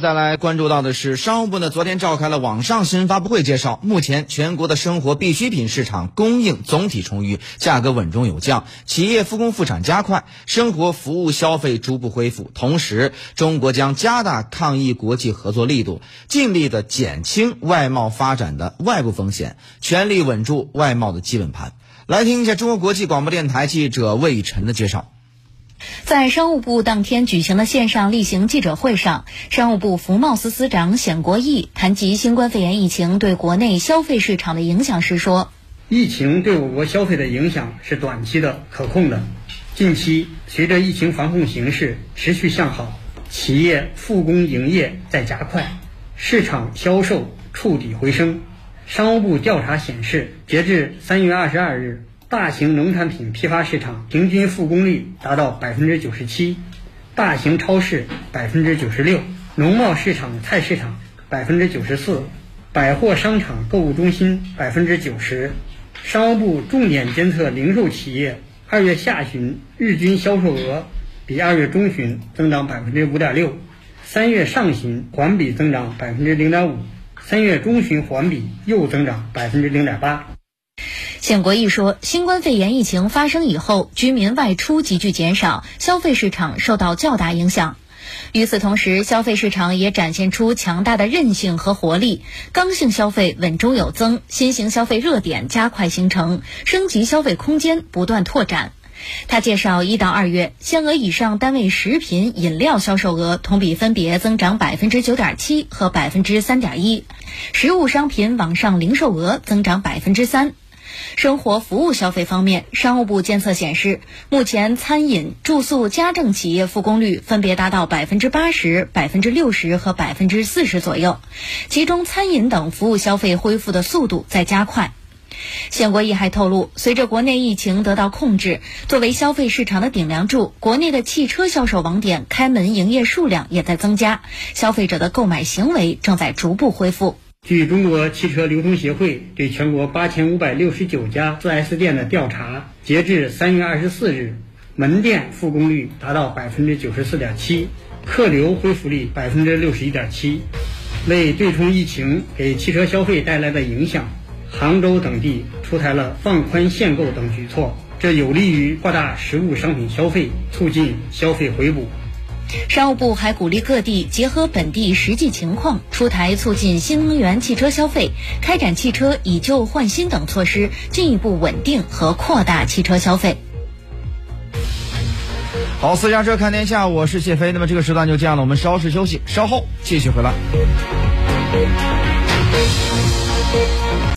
再来关注到的是，商务部呢昨天召开了网上新闻发布会，介绍目前全国的生活必需品市场供应总体充裕，价格稳中有降，企业复工复产加快，生活服务消费逐步恢复。同时，中国将加大抗疫国际合作力度，尽力的减轻外贸发展的外部风险，全力稳住外贸的基本盘。来听一下中国国际广播电台记者魏晨的介绍。在商务部当天举行的线上例行记者会上，商务部服贸司司长显国义谈及新冠肺炎疫情对国内消费市场的影响时说：“疫情对我国消费的影响是短期的、可控的。近期随着疫情防控形势持续向好，企业复工营业在加快，市场销售触底回升。商务部调查显示，截至三月二十二日。”大型农产品批发市场平均复工率达到百分之九十七，大型超市百分之九十六，农贸市场菜市场百分之九十四，百货商场购物中心百分之九十。商务部重点监测零售企业二月下旬日均销售额比二月中旬增长百分之五点六，三月上旬环比增长百分之零点五，三月中旬环比又增长百分之零点八。建国义说，新冠肺炎疫情发生以后，居民外出急剧减少，消费市场受到较大影响。与此同时，消费市场也展现出强大的韧性和活力，刚性消费稳中有增，新型消费热点加快形成，升级消费空间不断拓展。他介绍，一到二月，限额以上单位食品饮料销售额同比分别增长百分之九点七和百分之三点一，实物商品网上零售额增长百分之三。生活服务消费方面，商务部监测显示，目前餐饮、住宿、家政企业复工率分别达到百分之八十、百分之六十和百分之四十左右，其中餐饮等服务消费恢复的速度在加快。县国义还透露，随着国内疫情得到控制，作为消费市场的顶梁柱，国内的汽车销售网点开门营业数量也在增加，消费者的购买行为正在逐步恢复。据中国汽车流通协会对全国八千五百六十九家 4S 店的调查，截至三月二十四日，门店复工率达到百分之九十四点七，客流恢复率百分之六十一点七。为对冲疫情给汽车消费带来的影响，杭州等地出台了放宽限购等举措，这有利于扩大实物商品消费，促进消费回补。商务部还鼓励各地结合本地实际情况，出台促进新能源汽车消费、开展汽车以旧换新等措施，进一步稳定和扩大汽车消费。好，私家车看天下，我是谢飞。那么这个时段就这样了，我们稍事休息，稍后继续回来。